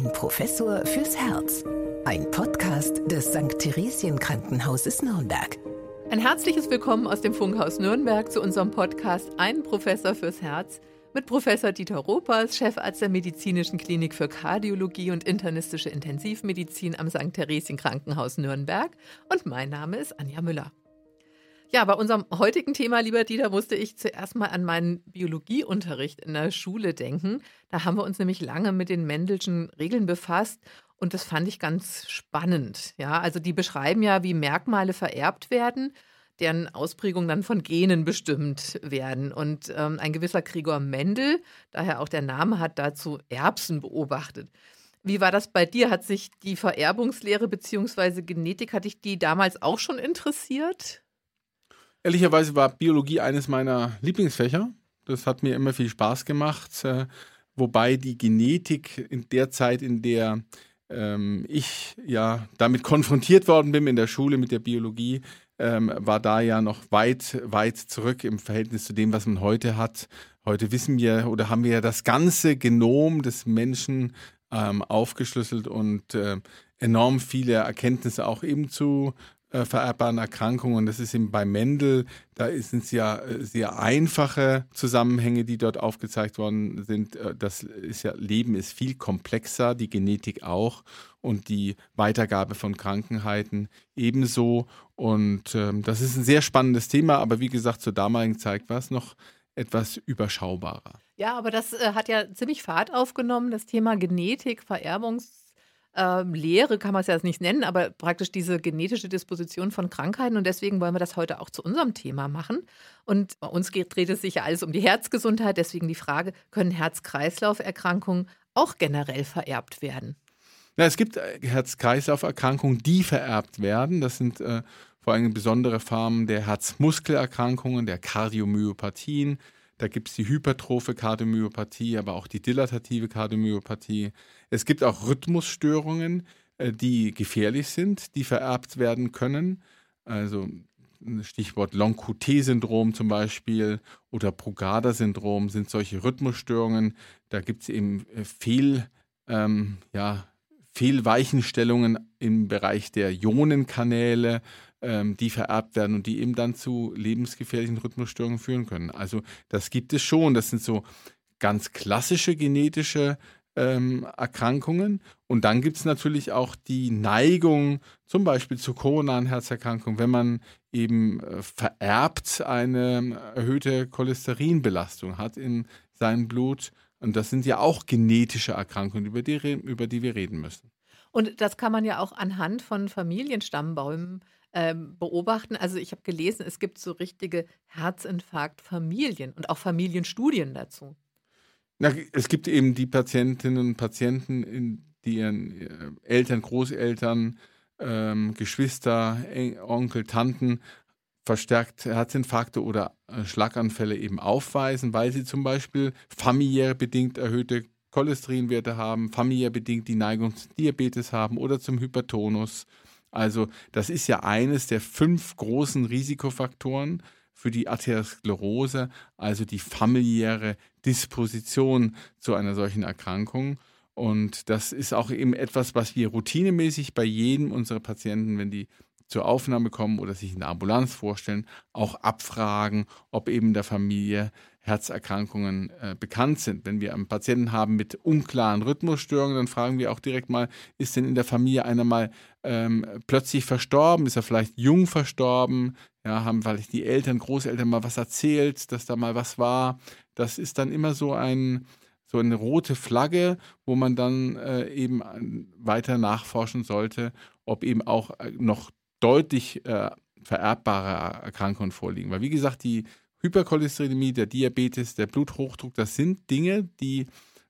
Ein Professor fürs Herz. Ein Podcast des St. Theresien Krankenhauses Nürnberg. Ein herzliches Willkommen aus dem Funkhaus Nürnberg zu unserem Podcast Ein Professor fürs Herz mit Professor Dieter Ropers, Chefarzt der Medizinischen Klinik für Kardiologie und internistische Intensivmedizin am St. Theresien Krankenhaus Nürnberg. Und mein Name ist Anja Müller. Ja, bei unserem heutigen Thema, lieber Dieter, musste ich zuerst mal an meinen Biologieunterricht in der Schule denken. Da haben wir uns nämlich lange mit den Mendelschen Regeln befasst und das fand ich ganz spannend. Ja, also die beschreiben ja, wie Merkmale vererbt werden, deren Ausprägung dann von Genen bestimmt werden. Und ähm, ein gewisser Gregor Mendel, daher auch der Name, hat dazu Erbsen beobachtet. Wie war das bei dir? Hat sich die Vererbungslehre bzw. Genetik, hat dich die damals auch schon interessiert? Ehrlicherweise war Biologie eines meiner Lieblingsfächer. Das hat mir immer viel Spaß gemacht. Äh, wobei die Genetik in der Zeit, in der ähm, ich ja damit konfrontiert worden bin in der Schule mit der Biologie, ähm, war da ja noch weit, weit zurück im Verhältnis zu dem, was man heute hat. Heute wissen wir oder haben wir ja das ganze Genom des Menschen ähm, aufgeschlüsselt und äh, enorm viele Erkenntnisse auch eben zu äh, vererbbaren Erkrankungen. Das ist eben bei Mendel, da sind es ja äh, sehr einfache Zusammenhänge, die dort aufgezeigt worden sind. Äh, das ist ja, Leben ist viel komplexer, die Genetik auch und die Weitergabe von Krankheiten ebenso. Und ähm, das ist ein sehr spannendes Thema, aber wie gesagt, zur damaligen Zeit war es noch etwas überschaubarer. Ja, aber das äh, hat ja ziemlich Fahrt aufgenommen, das Thema Genetik, Vererbungs ähm, Lehre kann man es ja nicht nennen, aber praktisch diese genetische Disposition von Krankheiten. Und deswegen wollen wir das heute auch zu unserem Thema machen. Und bei uns geht, dreht es sich ja alles um die Herzgesundheit. Deswegen die Frage, können Herz-Kreislauf-Erkrankungen auch generell vererbt werden? Na, es gibt äh, Herz-Kreislauf-Erkrankungen, die vererbt werden. Das sind äh, vor allem besondere Formen der Herzmuskelerkrankungen, der Kardiomyopathien. Da gibt es die hypertrophe Kardiomyopathie, aber auch die dilatative Kardiomyopathie. Es gibt auch Rhythmusstörungen, äh, die gefährlich sind, die vererbt werden können. Also Stichwort Long-QT-Syndrom zum Beispiel oder Brugada-Syndrom sind solche Rhythmusstörungen. Da gibt es eben äh, Fehl, ähm, ja, Fehlweichenstellungen im Bereich der Ionenkanäle, ähm, die vererbt werden und die eben dann zu lebensgefährlichen Rhythmusstörungen führen können. Also das gibt es schon. Das sind so ganz klassische genetische ähm, Erkrankungen. Und dann gibt es natürlich auch die Neigung, zum Beispiel zur koronaren Herzerkrankung, wenn man eben äh, vererbt eine erhöhte Cholesterinbelastung hat in seinem Blut. Und das sind ja auch genetische Erkrankungen, über die, über die wir reden müssen. Und das kann man ja auch anhand von Familienstammbäumen ähm, beobachten. Also ich habe gelesen, es gibt so richtige Herzinfarktfamilien und auch Familienstudien dazu. Na, es gibt eben die Patientinnen und Patienten, die ihren äh, Eltern, Großeltern, ähm, Geschwister, Onkel, Tanten verstärkt Herzinfarkte oder äh, Schlaganfälle eben aufweisen, weil sie zum Beispiel familiär bedingt erhöhte Cholesterinwerte haben, familiär bedingt die Neigung zum Diabetes haben oder zum Hypertonus also das ist ja eines der fünf großen Risikofaktoren für die Arteriosklerose, also die familiäre Disposition zu einer solchen Erkrankung. Und das ist auch eben etwas, was wir routinemäßig bei jedem unserer Patienten, wenn die zur Aufnahme kommen oder sich in der Ambulanz vorstellen, auch abfragen, ob eben der Familie Herzerkrankungen äh, bekannt sind. Wenn wir einen Patienten haben mit unklaren Rhythmusstörungen, dann fragen wir auch direkt mal, ist denn in der Familie einer mal ähm, plötzlich verstorben? Ist er vielleicht jung verstorben? Ja, haben vielleicht die Eltern, Großeltern mal was erzählt, dass da mal was war? Das ist dann immer so ein so eine rote Flagge, wo man dann äh, eben weiter nachforschen sollte, ob eben auch äh, noch deutlich äh, vererbbare Erkrankungen vorliegen. Weil wie gesagt, die Hypercholesterinämie, der Diabetes, der Bluthochdruck, das sind Dinge, die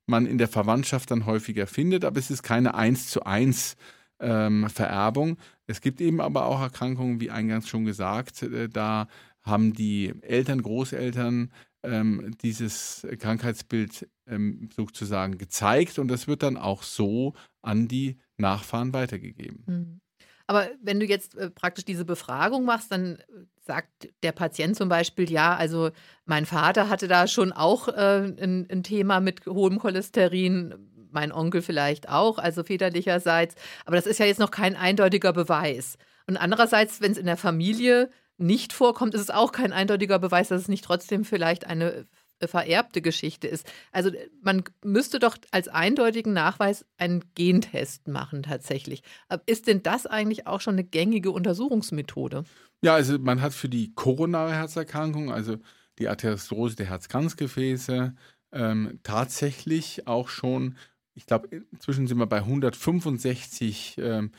man in der Verwandtschaft dann häufiger findet, aber es ist keine 1 zu 1 ähm, Vererbung. Es gibt eben aber auch Erkrankungen, wie eingangs schon gesagt, äh, da haben die Eltern, Großeltern ähm, dieses Krankheitsbild ähm, sozusagen gezeigt und das wird dann auch so an die Nachfahren weitergegeben. Mhm. Aber wenn du jetzt äh, praktisch diese Befragung machst, dann äh, sagt der Patient zum Beispiel, ja, also mein Vater hatte da schon auch äh, ein, ein, Thema mit hohem Cholesterin. Mein Onkel vielleicht auch, also väterlicherseits. Aber das ist ja jetzt noch kein eindeutiger Beweis. Und andererseits, wenn es in der Familie nicht vorkommt, ist es auch kein eindeutiger Beweis, dass es nicht trotzdem vielleicht eine vererbte Geschichte ist. Also man müsste doch als eindeutigen Nachweis einen Gentest machen tatsächlich. Ist denn das eigentlich auch schon eine gängige Untersuchungsmethode? Ja, also man hat für die koronare Herzerkrankung, also die Arteriosklerose der Herzkranzgefäße, ähm, tatsächlich auch schon, ich glaube, inzwischen sind wir bei 165 ähm,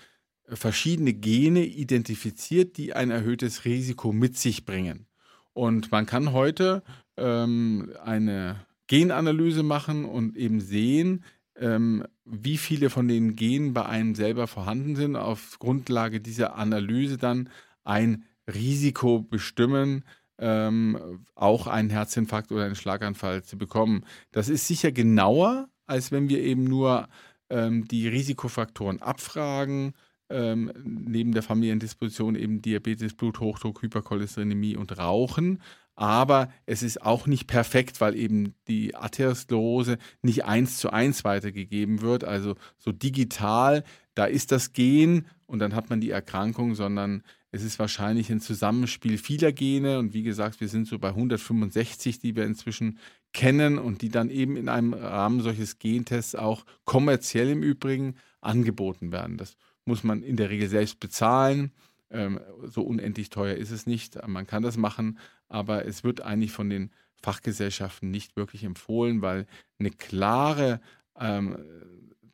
verschiedene Gene identifiziert, die ein erhöhtes Risiko mit sich bringen. Und man kann heute ähm, eine Genanalyse machen und eben sehen, ähm, wie viele von den Genen bei einem selber vorhanden sind, auf Grundlage dieser Analyse dann ein Risiko bestimmen, ähm, auch einen Herzinfarkt oder einen Schlaganfall zu bekommen. Das ist sicher genauer, als wenn wir eben nur ähm, die Risikofaktoren abfragen, ähm, neben der Familiendisposition eben Diabetes, Bluthochdruck, Hypercholesterinämie und Rauchen. Aber es ist auch nicht perfekt, weil eben die Atherosklerose nicht eins zu eins weitergegeben wird. Also so digital, da ist das Gen und dann hat man die Erkrankung, sondern es ist wahrscheinlich ein Zusammenspiel vieler Gene. Und wie gesagt, wir sind so bei 165, die wir inzwischen kennen und die dann eben in einem Rahmen solches Gentests auch kommerziell im Übrigen angeboten werden. Das muss man in der Regel selbst bezahlen. Ähm, so unendlich teuer ist es nicht. Man kann das machen, aber es wird eigentlich von den Fachgesellschaften nicht wirklich empfohlen, weil eine klare ähm,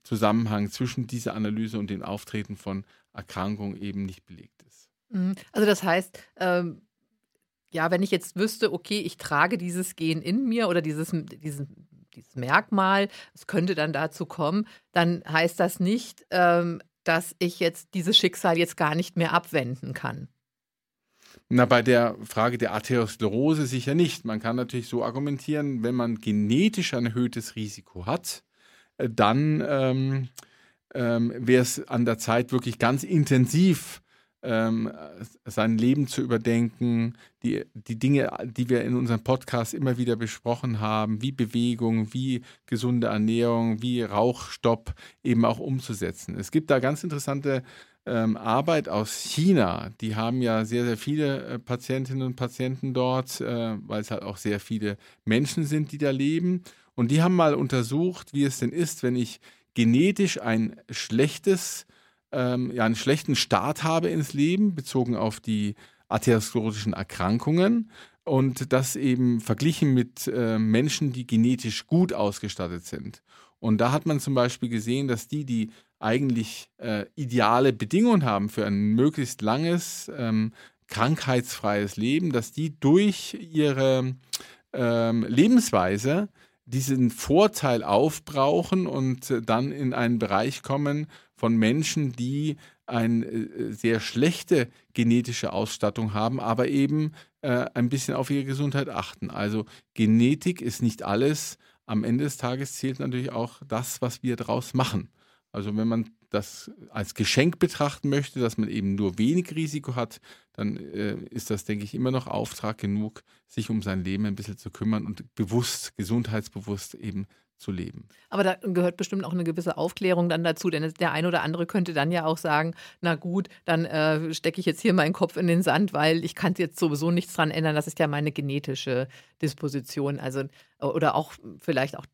Zusammenhang zwischen dieser Analyse und dem Auftreten von Erkrankungen eben nicht belegt ist. Mhm. Also das heißt, ähm, ja, wenn ich jetzt wüsste, okay, ich trage dieses Gen in mir oder dieses, diesen, dieses Merkmal, es könnte dann dazu kommen, dann heißt das nicht, ähm, dass ich jetzt dieses Schicksal jetzt gar nicht mehr abwenden kann. Na, bei der Frage der Arteriosklerose sicher nicht. Man kann natürlich so argumentieren, wenn man genetisch ein erhöhtes Risiko hat, äh, dann ähm, ähm, wäre es an der Zeit, wirklich ganz intensiv ähm, sein Leben zu überdenken, die, die Dinge, die wir in unserem Podcast immer wieder besprochen haben, wie Bewegung, wie gesunde Ernährung, wie Rauchstopp eben auch umzusetzen. Es gibt da ganz interessante ähm, Arbeit aus China. Die haben ja sehr, sehr viele äh, Patientinnen und Patienten dort, äh, weil es halt auch sehr viele Menschen sind, die da leben. Und die haben mal untersucht, wie es denn ist, wenn ich genetisch ein schlechtes ähm, ja, einen schlechten Start habe ins Leben, bezogen auf die arteriosklerotischen Erkrankungen und das eben verglichen mit äh, Menschen, die genetisch gut ausgestattet sind. Und da hat man zum Beispiel gesehen, dass die, die eigentlich äh, ideale Bedingungen haben für ein möglichst langes, ähm, krankheitsfreies Leben, dass die durch ihre ähm, Lebensweise diesen Vorteil aufbrauchen und dann in einen Bereich kommen, von Menschen, die eine äh, sehr schlechte genetische Ausstattung haben, aber eben äh, ein bisschen auf ihre Gesundheit achten. Also Genetik ist nicht alles. Am Ende des Tages zählt natürlich auch das, was wir daraus machen. Also wenn man das als Geschenk betrachten möchte, dass man eben nur wenig Risiko hat, dann äh, ist das, denke ich, immer noch Auftrag genug, sich um sein Leben ein bisschen zu kümmern und bewusst, gesundheitsbewusst eben zu leben. Aber da gehört bestimmt auch eine gewisse Aufklärung dann dazu, denn der eine oder andere könnte dann ja auch sagen, na gut, dann äh, stecke ich jetzt hier meinen Kopf in den Sand, weil ich kann jetzt sowieso nichts dran ändern, das ist ja meine genetische Disposition. Also oder auch vielleicht auch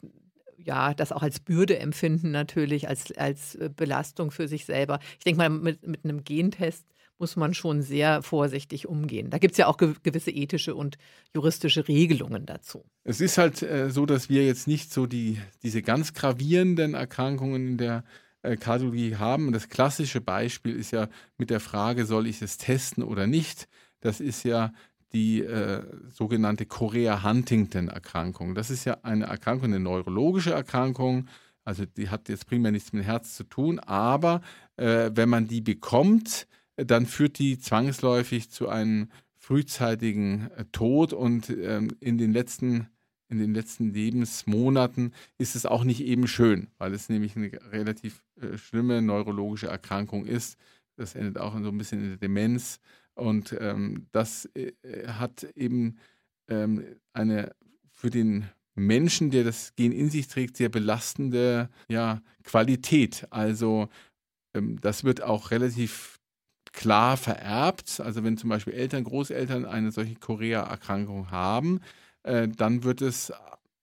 ja, das auch als Bürde empfinden natürlich, als, als Belastung für sich selber. Ich denke mal, mit, mit einem Gentest muss man schon sehr vorsichtig umgehen. Da gibt es ja auch ge gewisse ethische und juristische Regelungen dazu. Es ist halt äh, so, dass wir jetzt nicht so die, diese ganz gravierenden Erkrankungen in der äh, Kardiologie haben. Das klassische Beispiel ist ja mit der Frage, soll ich es testen oder nicht? Das ist ja die äh, sogenannte Chorea-Huntington-Erkrankung. Das ist ja eine Erkrankung, eine neurologische Erkrankung. Also die hat jetzt primär nichts mit dem Herz zu tun, aber äh, wenn man die bekommt, dann führt die zwangsläufig zu einem frühzeitigen äh, Tod und ähm, in den letzten in den letzten Lebensmonaten ist es auch nicht eben schön, weil es nämlich eine relativ äh, schlimme neurologische Erkrankung ist. Das endet auch so ein bisschen in der Demenz und ähm, das äh, hat eben ähm, eine für den Menschen, der das Gen in sich trägt, sehr belastende ja, Qualität. Also ähm, das wird auch relativ klar vererbt. Also wenn zum Beispiel Eltern, Großeltern eine solche Chorea-Erkrankung haben, äh, dann wird es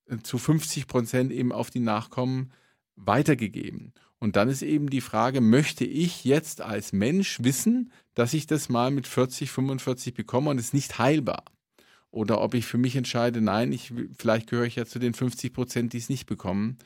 äh, zu 50 Prozent eben auf die Nachkommen weitergegeben. Und dann ist eben die Frage, möchte ich jetzt als Mensch wissen, dass ich das mal mit 40, 45 bekomme und es nicht heilbar? Oder ob ich für mich entscheide, nein, ich, vielleicht gehöre ich ja zu den 50 Prozent, die es nicht bekommen.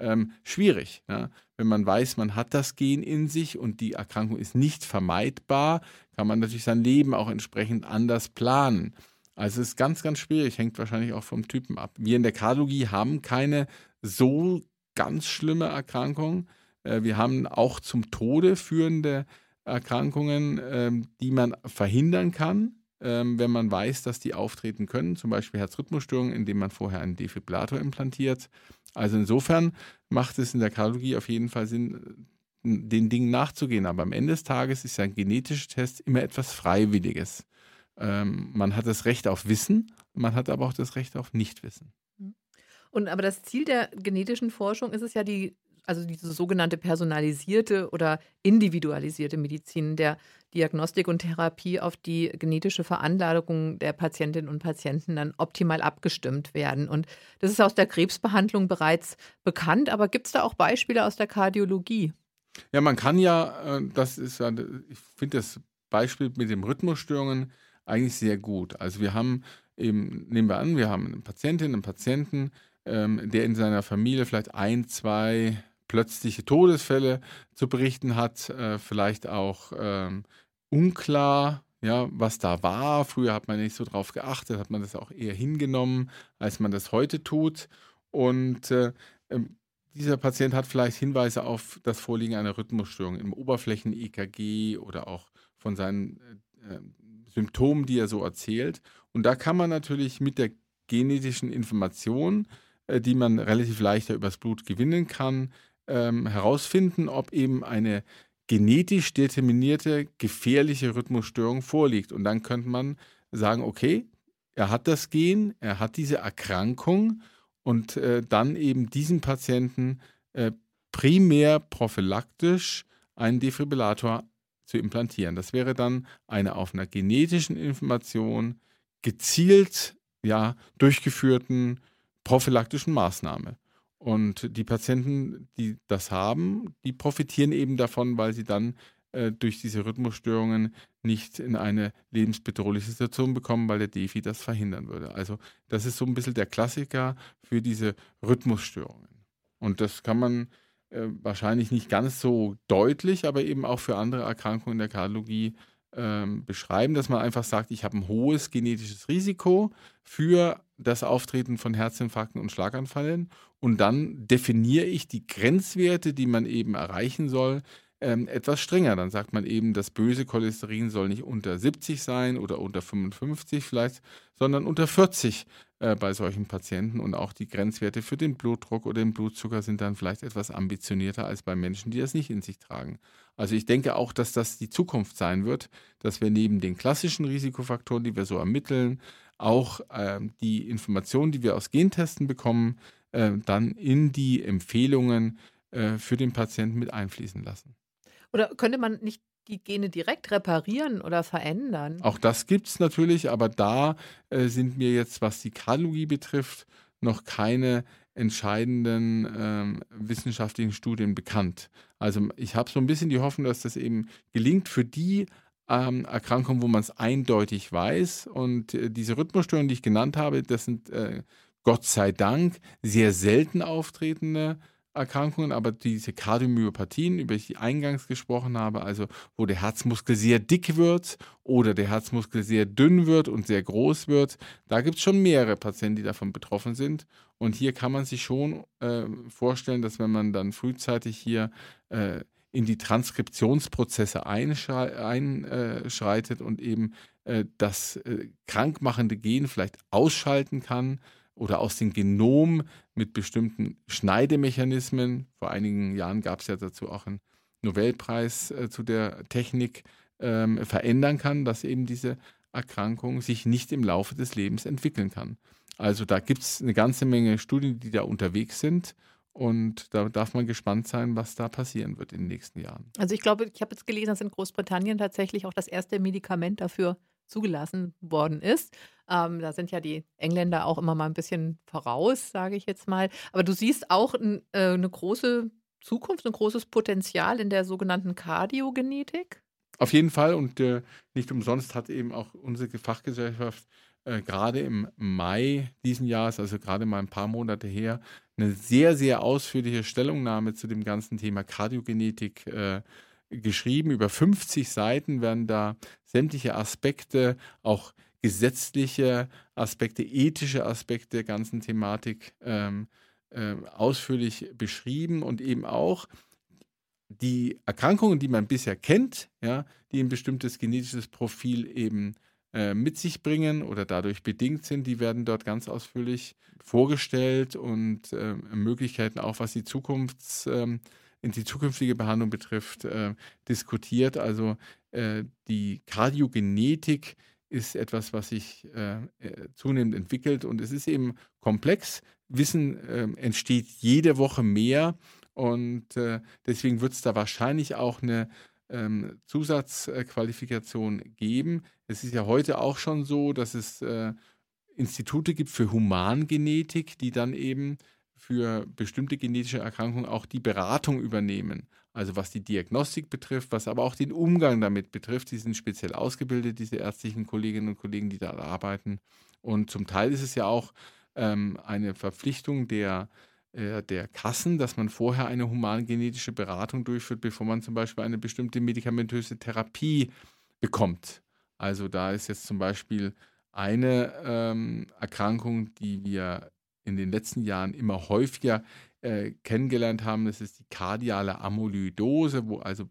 Ähm, schwierig. Ja? Wenn man weiß, man hat das Gen in sich und die Erkrankung ist nicht vermeidbar, kann man natürlich sein Leben auch entsprechend anders planen. Also es ist ganz, ganz schwierig, hängt wahrscheinlich auch vom Typen ab. Wir in der Kardiologie haben keine so ganz schlimme Erkrankung. Äh, wir haben auch zum Tode führende Erkrankungen, ähm, die man verhindern kann, ähm, wenn man weiß, dass die auftreten können. Zum Beispiel Herzrhythmusstörungen, indem man vorher einen Defibrillator implantiert. Also insofern macht es in der Kardiologie auf jeden Fall Sinn, den Dingen nachzugehen. Aber am Ende des Tages ist ein genetischer Test immer etwas Freiwilliges. Ähm, man hat das Recht auf Wissen, man hat aber auch das Recht auf Nichtwissen. Und aber das Ziel der genetischen Forschung ist es ja die, also diese sogenannte personalisierte oder individualisierte Medizin der Diagnostik und Therapie auf die genetische Veranlagung der Patientinnen und Patienten dann optimal abgestimmt werden. Und das ist aus der Krebsbehandlung bereits bekannt, aber gibt es da auch Beispiele aus der Kardiologie? Ja, man kann ja, äh, das ist ja, ich finde das Beispiel mit den Rhythmusstörungen eigentlich sehr gut. Also wir haben eben, nehmen wir an, wir haben eine Patientin, einen Patienten, ähm, der in seiner Familie vielleicht ein, zwei plötzliche Todesfälle zu berichten hat, äh, vielleicht auch ähm, unklar, ja, was da war. Früher hat man nicht so drauf geachtet, hat man das auch eher hingenommen, als man das heute tut. Und äh, ähm, dieser Patient hat vielleicht Hinweise auf das Vorliegen einer Rhythmusstörung im Oberflächen-EKG oder auch von seinen äh, äh, Symptomen, die er so erzählt. Und da kann man natürlich mit der genetischen Information, äh, die man relativ leichter übers Blut gewinnen kann, ähm, herausfinden, ob eben eine genetisch determinierte gefährliche Rhythmusstörung vorliegt. Und dann könnte man sagen, okay, er hat das Gen, er hat diese Erkrankung und äh, dann eben diesem Patienten äh, primär prophylaktisch einen Defibrillator zu implantieren. Das wäre dann eine auf einer genetischen Information gezielt ja, durchgeführten prophylaktischen Maßnahme. Und die Patienten, die das haben, die profitieren eben davon, weil sie dann äh, durch diese Rhythmusstörungen nicht in eine lebensbedrohliche Situation bekommen, weil der Defi das verhindern würde. Also das ist so ein bisschen der Klassiker für diese Rhythmusstörungen. Und das kann man äh, wahrscheinlich nicht ganz so deutlich, aber eben auch für andere Erkrankungen der Kardiologie ähm, beschreiben, dass man einfach sagt, ich habe ein hohes genetisches Risiko für das Auftreten von Herzinfarkten und Schlaganfällen und dann definiere ich die Grenzwerte, die man eben erreichen soll, ähm, etwas strenger. Dann sagt man eben, das böse Cholesterin soll nicht unter 70 sein oder unter 55 vielleicht, sondern unter 40 äh, bei solchen Patienten. Und auch die Grenzwerte für den Blutdruck oder den Blutzucker sind dann vielleicht etwas ambitionierter als bei Menschen, die das nicht in sich tragen. Also ich denke auch, dass das die Zukunft sein wird, dass wir neben den klassischen Risikofaktoren, die wir so ermitteln, auch äh, die Informationen, die wir aus Gentesten bekommen, äh, dann in die Empfehlungen äh, für den Patienten mit einfließen lassen. Oder könnte man nicht die Gene direkt reparieren oder verändern? Auch das gibt es natürlich, aber da äh, sind mir jetzt, was die Kardiologie betrifft, noch keine entscheidenden ähm, wissenschaftlichen Studien bekannt. Also ich habe so ein bisschen die Hoffnung, dass das eben gelingt für die ähm, Erkrankungen, wo man es eindeutig weiß. Und äh, diese Rhythmusstörungen, die ich genannt habe, das sind äh, Gott sei Dank sehr selten auftretende Erkrankungen, aber diese Kardiomyopathien, über die ich eingangs gesprochen habe, also wo der Herzmuskel sehr dick wird oder der Herzmuskel sehr dünn wird und sehr groß wird, da gibt es schon mehrere Patienten, die davon betroffen sind. Und hier kann man sich schon äh, vorstellen, dass wenn man dann frühzeitig hier äh, in die Transkriptionsprozesse einschreitet und eben äh, das äh, krankmachende Gen vielleicht ausschalten kann, oder aus dem Genom mit bestimmten Schneidemechanismen. Vor einigen Jahren gab es ja dazu auch einen Nobelpreis äh, zu der Technik ähm, verändern kann, dass eben diese Erkrankung sich nicht im Laufe des Lebens entwickeln kann. Also da gibt es eine ganze Menge Studien, die da unterwegs sind. Und da darf man gespannt sein, was da passieren wird in den nächsten Jahren. Also ich glaube, ich habe jetzt gelesen, dass in Großbritannien tatsächlich auch das erste Medikament dafür zugelassen worden ist. Ähm, da sind ja die Engländer auch immer mal ein bisschen voraus, sage ich jetzt mal. Aber du siehst auch äh, eine große Zukunft, ein großes Potenzial in der sogenannten Kardiogenetik? Auf jeden Fall und äh, nicht umsonst hat eben auch unsere Fachgesellschaft äh, gerade im Mai diesen Jahres, also gerade mal ein paar Monate her, eine sehr, sehr ausführliche Stellungnahme zu dem ganzen Thema Kardiogenetik äh, geschrieben. Über 50 Seiten werden da sämtliche Aspekte, auch gesetzliche Aspekte, ethische Aspekte der ganzen Thematik ähm, äh, ausführlich beschrieben und eben auch die Erkrankungen, die man bisher kennt, ja, die ein bestimmtes genetisches Profil eben äh, mit sich bringen oder dadurch bedingt sind, die werden dort ganz ausführlich vorgestellt und äh, Möglichkeiten auch, was die Zukunfts, ähm, die zukünftige Behandlung betrifft, äh, diskutiert. Also äh, die Kardiogenetik ist etwas, was sich äh, äh, zunehmend entwickelt und es ist eben komplex. Wissen ähm, entsteht jede Woche mehr und deswegen wird es da wahrscheinlich auch eine ähm, Zusatzqualifikation geben. Es ist ja heute auch schon so, dass es äh, Institute gibt für Humangenetik, die dann eben für bestimmte genetische Erkrankungen auch die Beratung übernehmen. Also was die Diagnostik betrifft, was aber auch den Umgang damit betrifft. Die sind speziell ausgebildet, diese ärztlichen Kolleginnen und Kollegen, die da arbeiten. Und zum Teil ist es ja auch ähm, eine Verpflichtung der äh, der Kassen, dass man vorher eine humangenetische Beratung durchführt, bevor man zum Beispiel eine bestimmte medikamentöse Therapie bekommt. Also da ist jetzt zum Beispiel eine ähm, Erkrankung, die wir in den letzten Jahren immer häufiger äh, kennengelernt haben, das ist die kardiale Amyloidose, wo also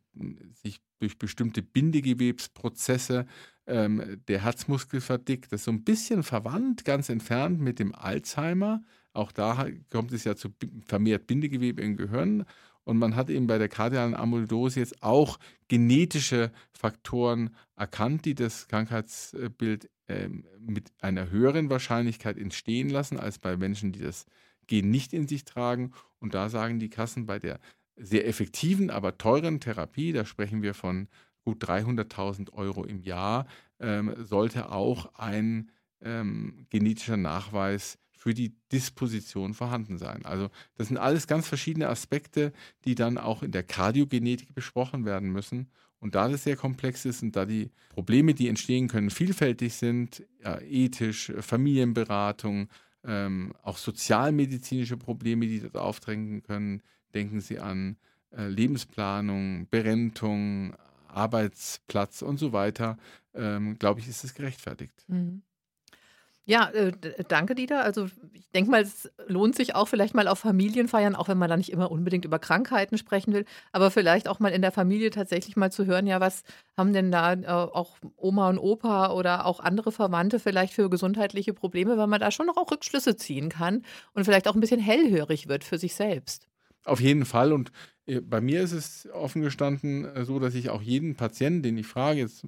sich durch bestimmte Bindegewebsprozesse ähm, der Herzmuskel verdickt. Das ist so ein bisschen verwandt, ganz entfernt mit dem Alzheimer. Auch da kommt es ja zu vermehrt Bindegewebe im Gehirn. Und man hat eben bei der kardialen Amyloidose jetzt auch genetische Faktoren erkannt, die das Krankheitsbild äh, mit einer höheren Wahrscheinlichkeit entstehen lassen als bei Menschen, die das Gen nicht in sich tragen. Und da sagen die Kassen bei der sehr effektiven, aber teuren Therapie, da sprechen wir von gut 300.000 Euro im Jahr, ähm, sollte auch ein ähm, genetischer Nachweis für die Disposition vorhanden sein. Also das sind alles ganz verschiedene Aspekte, die dann auch in der Kardiogenetik besprochen werden müssen. Und da das sehr komplex ist und da die Probleme, die entstehen können, vielfältig sind, ja, ethisch, Familienberatung, ähm, auch sozialmedizinische Probleme, die dort auftreten können, denken Sie an äh, Lebensplanung, Berentung, Arbeitsplatz und so weiter, ähm, glaube ich, ist es gerechtfertigt. Mhm. Ja, äh, danke, Dieter. Also ich denke mal, es lohnt sich auch vielleicht mal auf Familienfeiern, auch wenn man da nicht immer unbedingt über Krankheiten sprechen will, aber vielleicht auch mal in der Familie tatsächlich mal zu hören, ja, was haben denn da äh, auch Oma und Opa oder auch andere Verwandte vielleicht für gesundheitliche Probleme, weil man da schon noch auch Rückschlüsse ziehen kann und vielleicht auch ein bisschen hellhörig wird für sich selbst. Auf jeden Fall. Und äh, bei mir ist es offen gestanden so, dass ich auch jeden Patienten, den ich frage, jetzt,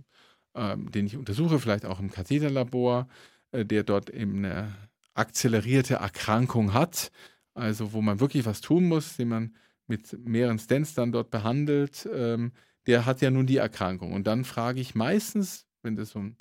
äh, den ich untersuche, vielleicht auch im Katheterlabor, der dort eben eine akzelerierte Erkrankung hat, also wo man wirklich was tun muss, den man mit mehreren Stents dann dort behandelt, ähm, der hat ja nun die Erkrankung. Und dann frage ich meistens, wenn das um,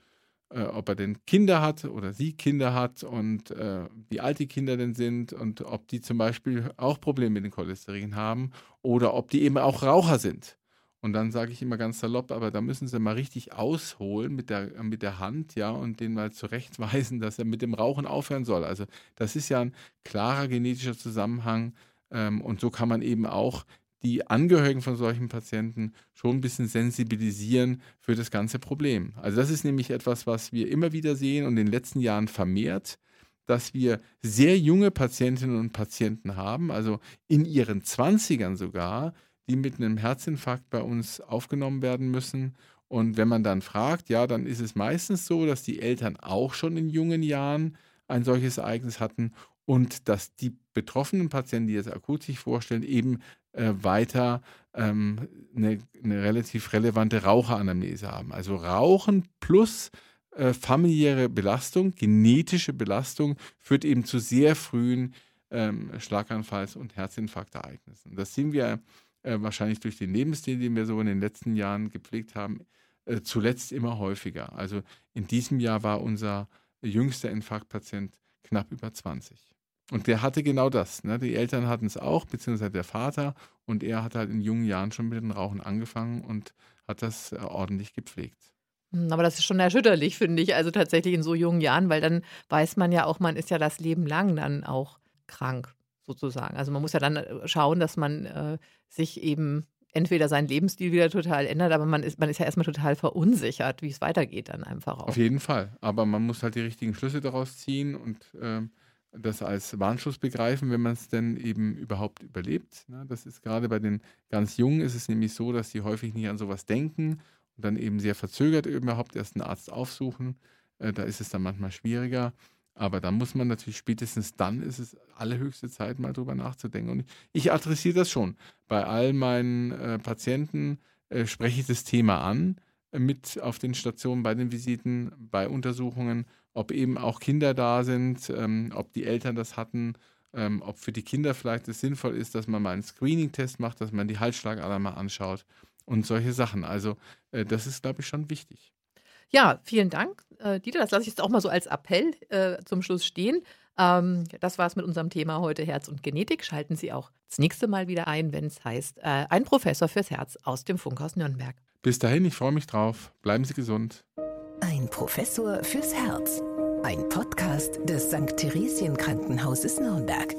äh, ob er denn Kinder hat oder sie Kinder hat und äh, wie alt die Kinder denn sind und ob die zum Beispiel auch Probleme mit dem Cholesterin haben oder ob die eben auch Raucher sind. Und dann sage ich immer ganz salopp, aber da müssen sie mal richtig ausholen mit der, mit der Hand, ja, und den mal zurechtweisen, dass er mit dem Rauchen aufhören soll. Also das ist ja ein klarer genetischer Zusammenhang. Ähm, und so kann man eben auch die Angehörigen von solchen Patienten schon ein bisschen sensibilisieren für das ganze Problem. Also das ist nämlich etwas, was wir immer wieder sehen und in den letzten Jahren vermehrt, dass wir sehr junge Patientinnen und Patienten haben, also in ihren Zwanzigern sogar, die mit einem Herzinfarkt bei uns aufgenommen werden müssen. Und wenn man dann fragt, ja, dann ist es meistens so, dass die Eltern auch schon in jungen Jahren ein solches Ereignis hatten und dass die betroffenen Patienten, die jetzt akut sich vorstellen, eben äh, weiter ähm, eine, eine, relativ relevante Raucheranamnese haben. Also Rauchen plus äh, familiäre Belastung, genetische Belastung führt eben zu sehr frühen ähm, Schlaganfalls- und Herzinfarktereignissen. Das sehen wir äh, wahrscheinlich durch den Lebensstil, den wir so in den letzten Jahren gepflegt haben, äh, zuletzt immer häufiger. Also in diesem Jahr war unser jüngster Infarktpatient knapp über 20. Und der hatte genau das. Ne? Die Eltern hatten es auch, beziehungsweise der Vater. Und er hat halt in jungen Jahren schon mit dem Rauchen angefangen und hat das äh, ordentlich gepflegt. Hm, aber das ist schon erschütterlich, finde ich, also tatsächlich in so jungen Jahren, weil dann weiß man ja auch, man ist ja das Leben lang dann auch krank, sozusagen. Also man muss ja dann äh, schauen, dass man äh, sich eben entweder seinen Lebensstil wieder total ändert, aber man ist, man ist ja erstmal total verunsichert, wie es weitergeht dann einfach auch. Auf jeden Fall. Aber man muss halt die richtigen Schlüsse daraus ziehen und äh, das als Warnschuss begreifen, wenn man es denn eben überhaupt überlebt. Ne? Das ist gerade bei den ganz Jungen ist es nämlich so, dass sie häufig nicht an sowas denken und dann eben sehr verzögert überhaupt erst einen Arzt aufsuchen. Äh, da ist es dann manchmal schwieriger. Aber da muss man natürlich spätestens dann ist es allerhöchste Zeit, mal drüber nachzudenken. Und ich adressiere das schon. Bei all meinen äh, Patienten äh, spreche ich das Thema an, äh, mit auf den Stationen, bei den Visiten, bei Untersuchungen, ob eben auch Kinder da sind, ähm, ob die Eltern das hatten, ähm, ob für die Kinder vielleicht es sinnvoll ist, dass man mal einen Screening-Test macht, dass man die Halsschlagader mal anschaut und solche Sachen. Also äh, das ist, glaube ich, schon wichtig. Ja, vielen Dank, äh, Dieter. Das lasse ich jetzt auch mal so als Appell äh, zum Schluss stehen. Ähm, das war es mit unserem Thema heute Herz und Genetik. Schalten Sie auch das nächste Mal wieder ein, wenn es heißt, äh, ein Professor fürs Herz aus dem Funkhaus Nürnberg. Bis dahin, ich freue mich drauf. Bleiben Sie gesund. Ein Professor fürs Herz. Ein Podcast des St. Theresien Krankenhauses Nürnberg.